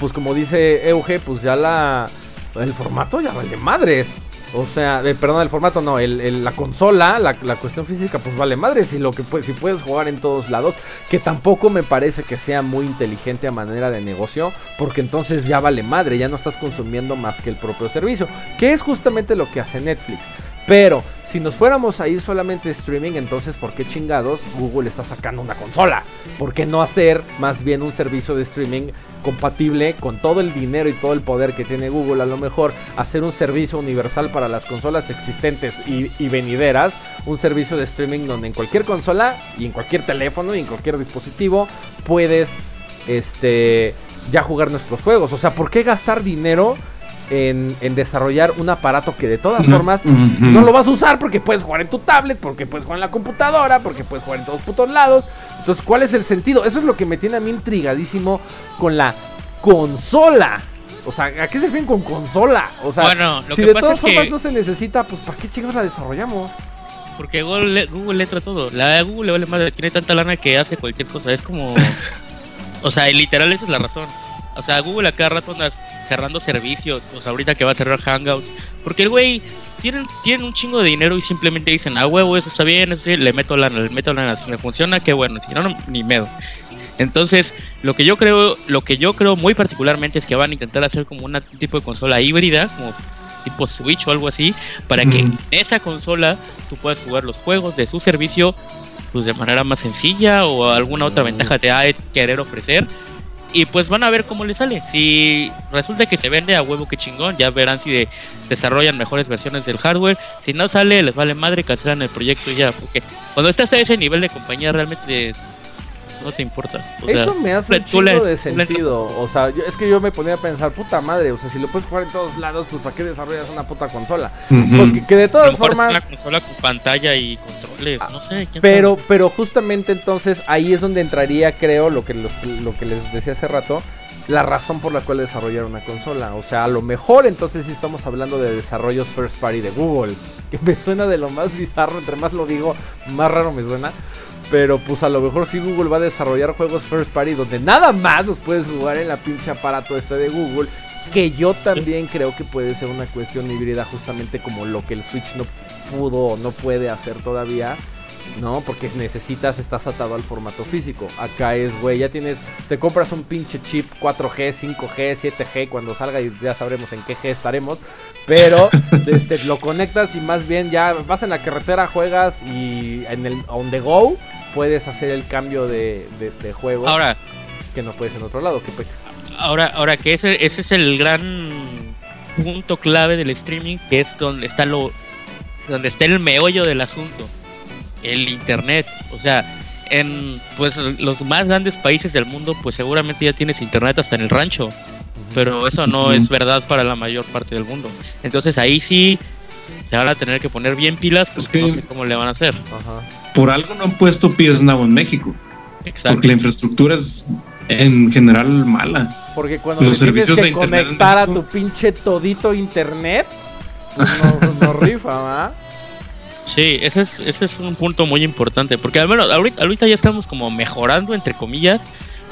pues como dice Euge, pues ya la el formato ya vale madres. O sea, perdón, el formato no, el, la consola, la, cuestión física, pues vale madre. Si, lo que, si puedes jugar en todos lados, que tampoco me parece que sea muy inteligente a manera de negocio, porque entonces ya vale madre, ya no estás consumiendo más que el propio servicio, que es justamente lo que hace Netflix. Pero si nos fuéramos a ir solamente streaming, entonces ¿por qué chingados Google está sacando una consola? ¿Por qué no hacer más bien un servicio de streaming compatible con todo el dinero y todo el poder que tiene Google? A lo mejor hacer un servicio universal para las consolas existentes y, venideras, un servicio de streaming donde en cualquier consola y en cualquier teléfono y en cualquier dispositivo puedes este ya jugar nuestros juegos. O sea, ¿por qué gastar dinero? En, desarrollar un aparato que de todas formas no lo vas a usar porque puedes jugar en tu tablet, porque puedes jugar en la computadora, porque puedes jugar en todos putos lados. Entonces, ¿cuál es el sentido? Eso es lo que me tiene a mí intrigadísimo con la consola. O sea, ¿a qué se refieren con consola? O sea, si de todas formas no se necesita, pues ¿para qué chicos la desarrollamos? Porque Google, Google entra todo. La Google le vale madre, tiene tanta lana que hace cualquier cosa. Es como. o sea, literal, esa es la razón. O sea, Google a cada rato anda cerrando servicios. O sea, ahorita que va a cerrar Hangouts. Porque el güey tiene un chingo de dinero y simplemente dicen, ah, huevo, eso está bien, eso le meto lana, le meto lana. Si me funciona, qué bueno. Si no, ni medo. Entonces, lo que yo creo, lo que yo creo muy particularmente es que van a intentar hacer como un tipo de consola híbrida, como tipo Switch o algo así, para que en esa consola tú puedas jugar los juegos de su servicio pues de manera más sencilla o alguna otra ventaja te ha de querer ofrecer y pues van a ver cómo les sale. Si resulta que se vende a huevo que chingón, ya verán si desarrollan mejores versiones del hardware. Si no sale, les vale madre, cancelan el proyecto ya. Porque cuando estás a ese nivel de compañía realmente no te importa. Eso me hace un chingo de sentido. O sea, es que yo me ponía a pensar, puta madre, o sea, si lo puedes jugar en todos lados, pues ¿para qué desarrollas una puta consola? Porque que de todas formas... una consola con pantalla y controles, no sé. pero, pero justamente entonces ahí es donde entraría, creo, lo que, lo que les decía hace rato, la razón por la cual desarrollar una consola. O sea, a lo mejor entonces sí estamos hablando de desarrollos first party de Google. Que me suena de lo más bizarro, entre más lo digo, más raro me suena. Pero pues a lo mejor sí Google va a desarrollar juegos first party donde nada más los puedes jugar en la pinche aparato este de Google. Que yo también creo que puede ser una cuestión híbrida justamente como lo que el Switch no pudo no puede hacer todavía. ¿No? Porque necesitas, estás atado al formato físico. Acá es, güey, ya tienes, te compras un pinche chip 4G, 5G, 7G, cuando salga y ya sabremos en qué G estaremos. Pero este, lo conectas y más bien ya vas en la carretera, juegas y en el on the go puedes hacer el cambio de, juego. Ahora, que no puedes en otro lado, que Ahora, ahora que ese, ese es el gran punto clave del streaming, que es donde está lo donde está el meollo del asunto el internet. O sea, en pues los más grandes países del mundo, pues seguramente ya tienes internet hasta en el rancho. Pero eso no es verdad para la mayor parte del mundo. Entonces ahí sí se van a tener que poner bien pilas es que cómo le van a hacer. Por algo no han puesto PS Now en México. Exacto. Porque la infraestructura es en general mala. Porque cuando Los tienes servicios que de internet en conectar a tu pinche todito internet, pues no, no rifa, ¿va? Sí, ese es, ese es un punto muy importante, porque al menos ahorita, ahorita ya estamos como mejorando, entre comillas,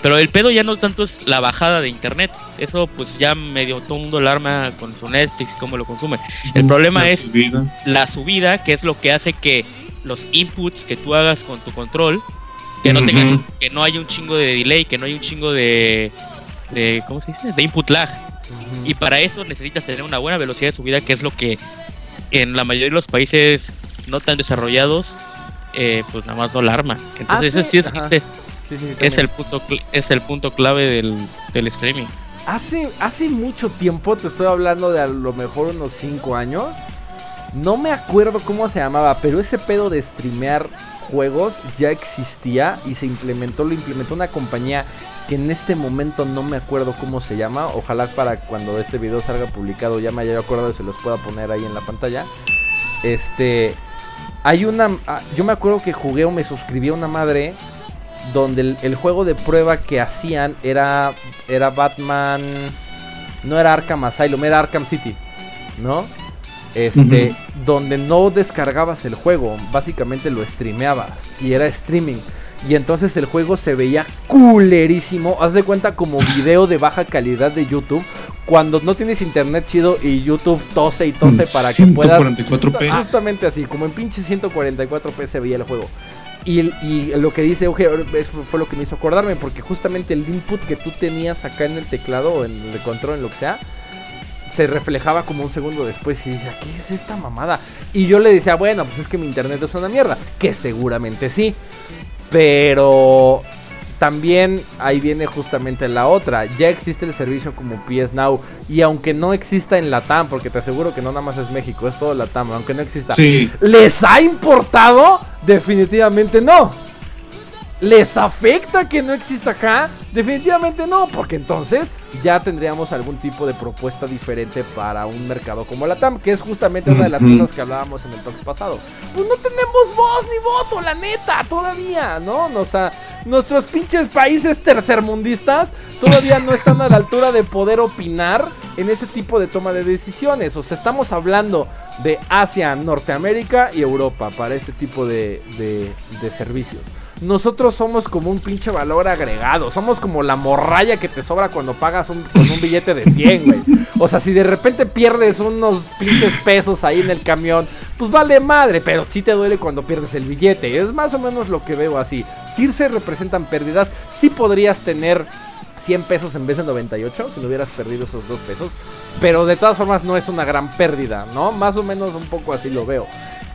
pero el pedo ya no tanto es la bajada de internet, eso pues ya medio todo el mundo alarma con su Netflix y cómo lo consume. El problema La es subida. la subida, que es lo que hace que los inputs que tú hagas con tu control, que no tengan, que no haya un chingo de delay, que no haya un chingo de, de ¿cómo se dice? De input lag. Y para eso necesitas tener una buena velocidad de subida, que es lo que en la mayoría de los países no tan desarrollados, eh, pues nada más no la arma. Entonces Ah, ese sí, es, ese es, Sí, sí, es el punto es el punto clave del, del streaming. Hace, hace mucho tiempo, te estoy hablando de a lo mejor unos 5 años. No me acuerdo cómo se llamaba, pero ese pedo de streamear juegos ya existía y se implementó, lo implementó una compañía que en este momento no me acuerdo cómo se llama. Ojalá para cuando este video salga publicado ya me haya acordado y se los pueda poner ahí en la pantalla. Este, hay una, ah, yo me acuerdo que jugué o me suscribí a una madre donde el, el juego de prueba que hacían era era Batman no era Arkham Asylum, era Arkham City, ¿no? Este, donde no descargabas el juego, básicamente lo streameabas y era streaming. Y entonces el juego se veía culerísimo. Haz de cuenta como video de baja calidad de YouTube. Cuando no tienes internet chido y YouTube tose y tose para que puedas 144p. Justamente así, como en pinche 144p se veía el juego. Y, y lo que dice Euge fue lo que me hizo acordarme, porque justamente el input que tú tenías acá en el teclado o en el control, en lo que sea, se reflejaba como un segundo después y dice, ¿qué es esta mamada? Y yo le decía, bueno, pues es que mi internet es una mierda, que seguramente sí, pero también ahí viene justamente la otra. Ya existe el servicio como PS Now. Y aunque no exista en Latam, porque te aseguro que no nada más es México, es todo Latam, aunque no exista. Sí. ¿Les ha importado? Definitivamente no. ¿Les afecta que no exista acá? Definitivamente no, porque entonces ya tendríamos algún tipo de propuesta diferente para un mercado como la TAM, que es justamente una de las cosas que hablábamos en el talks pasado. Pues no tenemos voz ni voto, la neta, todavía, ¿no? O sea, nuestros pinches países tercermundistas todavía no están a la altura de poder opinar en ese tipo de toma de decisiones. O sea, estamos hablando de Asia, Norteamérica y Europa para este tipo de, de- de servicios. Nosotros somos como un pinche valor agregado. Somos como la morralla que te sobra cuando pagas un, con un billete de 100, güey. O sea, si de repente pierdes unos pinches pesos ahí en el camión, pues vale madre, pero sí te duele cuando pierdes el billete. Es más o menos lo que veo así. Si se representan pérdidas, sí podrías tener 100 pesos en vez de 98 si no hubieras perdido esos dos pesos. Pero de todas formas no es una gran pérdida, ¿no? Más o menos un poco así lo veo.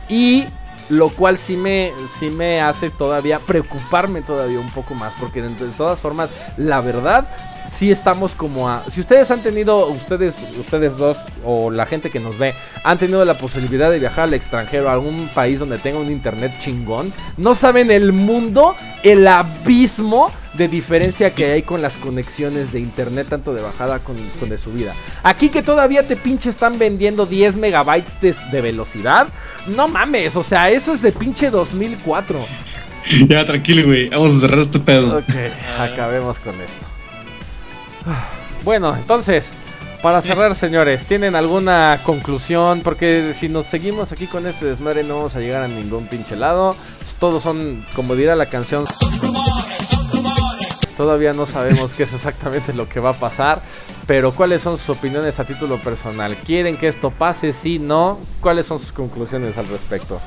Y lo cual sí me, sí me hace todavía preocuparme todavía un poco más. Porque de, de todas formas, la verdad, sí estamos como a... Si ustedes han tenido, ustedes, ustedes dos, o la gente que nos ve, han tenido la posibilidad de viajar al extranjero, a algún país donde tenga un internet chingón, no saben el mundo, el abismo de diferencia que hay con las conexiones de internet, tanto de bajada con, con de subida. Aquí que todavía te pinche están vendiendo 10 megabytes de, de velocidad, no mames, o sea, eso es de pinche 2004. Ya, tranquilo, güey. Vamos a cerrar este pedo. Ok, acabemos con esto. Bueno, entonces, para cerrar, señores, ¿tienen alguna conclusión? Porque si nos seguimos aquí con este desmadre no vamos a llegar a ningún pinche lado. Todos son, como dirá la canción, todavía no sabemos qué es exactamente lo que va a pasar. Pero ¿cuáles son sus opiniones a título personal? ¿Quieren que esto pase? Sí, no. ¿Cuáles son sus conclusiones al respecto?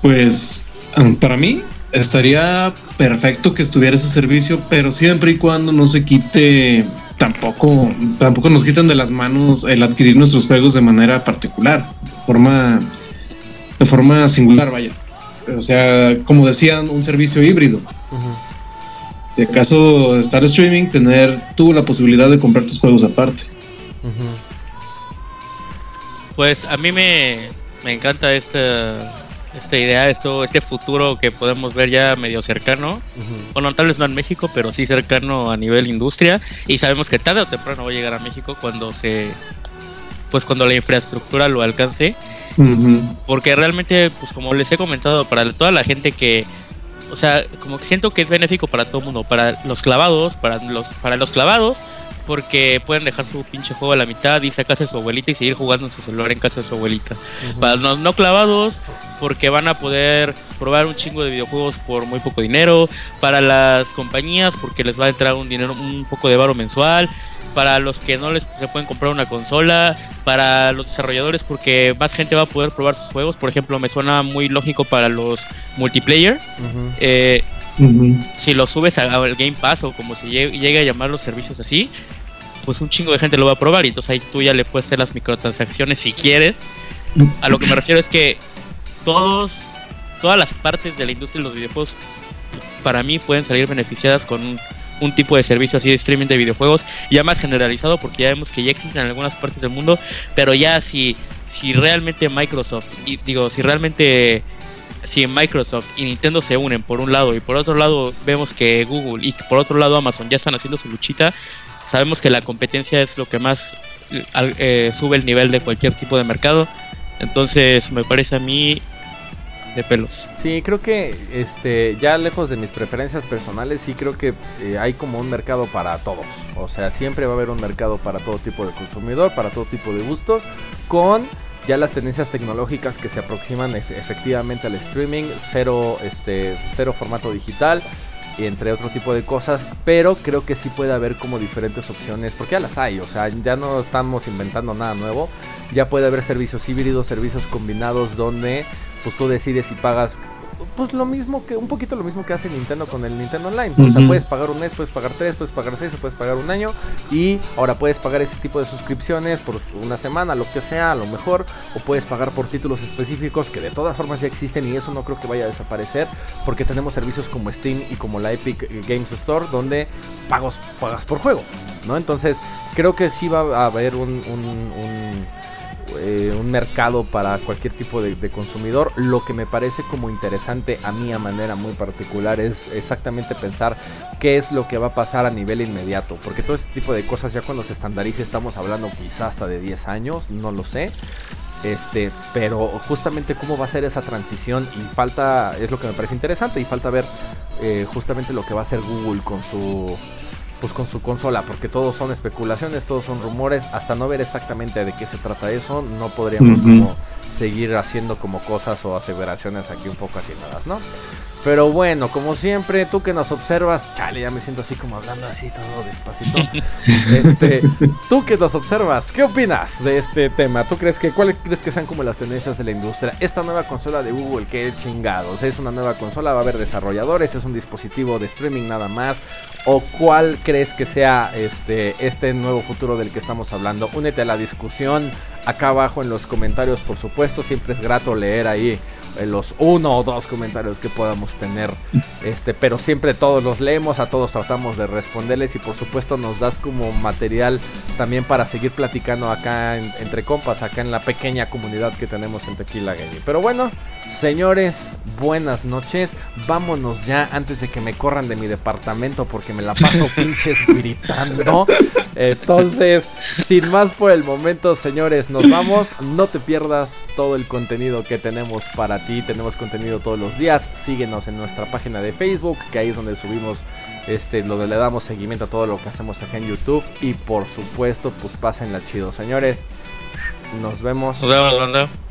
Pues um, para mí estaría perfecto que estuviera ese servicio, pero siempre y cuando no se quite, tampoco, tampoco nos quiten de las manos el adquirir nuestros juegos de manera particular, de forma, de forma singular, vaya. O sea, como decían, un servicio híbrido. Si acaso estar streaming, tener tú la posibilidad de comprar tus juegos aparte. Pues a mí me, me encanta esta, esta idea, esto, este futuro que podemos ver ya medio cercano. Bueno, tal vez no en México, pero sí cercano a nivel industria. Y sabemos que tarde o temprano va a llegar a México cuando se, pues cuando la infraestructura lo alcance. Porque realmente, pues como les he comentado, para toda la gente que o sea, como que siento que es benéfico para todo el mundo, para los clavados, para los, para los clavados, porque pueden dejar su pinche juego a la mitad, irse a casa de su abuelita y seguir jugando en su celular en casa de su abuelita. Para los no clavados, porque van a poder probar un chingo de videojuegos por muy poco dinero. Para las compañías, porque les va a entrar un dinero, un poco de varo mensual. Para los que no les se pueden comprar una consola, para los desarrolladores, porque más gente va a poder probar sus juegos. Por ejemplo, me suena muy lógico para los multiplayer. Eh, si lo subes al Game Pass o como se llegue a llamar los servicios así, pues un chingo de gente lo va a probar y entonces ahí tú ya le puedes hacer las microtransacciones si quieres. A lo que me refiero es que todos, todas las partes de la industria de los videojuegos para mí pueden salir beneficiadas con un, tipo de servicio así de streaming de videojuegos ya más generalizado porque ya vemos que ya existen en algunas partes del mundo, pero ya si, si realmente Microsoft, y digo, si realmente si Microsoft y Nintendo se unen por un lado y por otro lado vemos que Google y por otro lado Amazon ya están haciendo su luchita, sabemos que la competencia es lo que más eh, sube el nivel de cualquier tipo de mercado. Entonces me parece a mí de pelos. Sí, creo que este ya lejos de mis preferencias personales, sí creo que eh, hay como un mercado para todos. O sea, siempre va a haber un mercado para todo tipo de consumidor, para todo tipo de gustos, con ya las tendencias tecnológicas que se aproximan efectivamente al streaming, cero, este, cero formato digital, entre otro tipo de cosas, pero creo que sí puede haber como diferentes opciones, porque ya las hay, o sea, ya no estamos inventando nada nuevo, ya puede haber servicios híbridos, servicios combinados donde pues tú decides si pagas pues lo mismo que, un poquito lo mismo que hace Nintendo con el Nintendo Online. O sea, puedes pagar un mes, puedes pagar tres, puedes pagar seis, o puedes pagar un año. Y ahora puedes pagar ese tipo de suscripciones por una semana, lo que sea, a lo mejor. O puedes pagar por títulos específicos que de todas formas ya existen y eso no creo que vaya a desaparecer. Porque tenemos servicios como Steam y como la Epic Games Store donde pagos, pagas por juego. ¿No? Entonces, creo que sí va a haber un eh, un mercado para cualquier tipo de, consumidor. Lo que me parece como interesante a mí a manera muy particular es exactamente pensar qué es lo que va a pasar a nivel inmediato. Porque todo este tipo de cosas ya cuando se estandarice estamos hablando quizás hasta de 10 años, no lo sé. Este, pero justamente cómo va a ser esa transición y falta, es lo que me parece interesante y falta ver eh, justamente lo que va a hacer Google con su pues con su consola, porque todos son especulaciones, todos son rumores, hasta no ver exactamente de qué se trata eso, no podríamos como seguir haciendo como cosas o aseveraciones aquí un poco afinadas, ¿no? Pero bueno, como siempre, tú que nos observas, chale, ya me siento así como hablando así todo despacito. este, tú que nos observas, ¿qué opinas de este tema? ¿Tú crees que cuáles crees que sean como las tendencias de la industria? Esta nueva consola de Google, qué chingados, es una nueva consola, va a haber desarrolladores, es un dispositivo de streaming nada más. ¿O cuál crees que sea este, este nuevo futuro del que estamos hablando? Únete a la discusión acá abajo en los comentarios, por supuesto. Siempre es grato leer ahí los uno o dos comentarios que podamos tener. Este, pero siempre todos los leemos, a todos tratamos de responderles y por supuesto nos das como material también para seguir platicando acá entre compas, acá en la pequeña comunidad que tenemos en Tequila Gaming. Pero bueno, señores, buenas noches. Vámonos ya antes de que me corran de mi departamento porque me la paso pinches gritando. Entonces, sin más por el momento, señores, nos vamos. No te pierdas todo el contenido que tenemos para ti. Tenemos contenido todos los días. Síguenos en nuestra página de Facebook, que ahí es donde subimos este, donde le damos seguimiento a todo lo que hacemos acá en YouTube. Y por supuesto, pues pásenla chido, señores. Nos vemos. Nos vemos.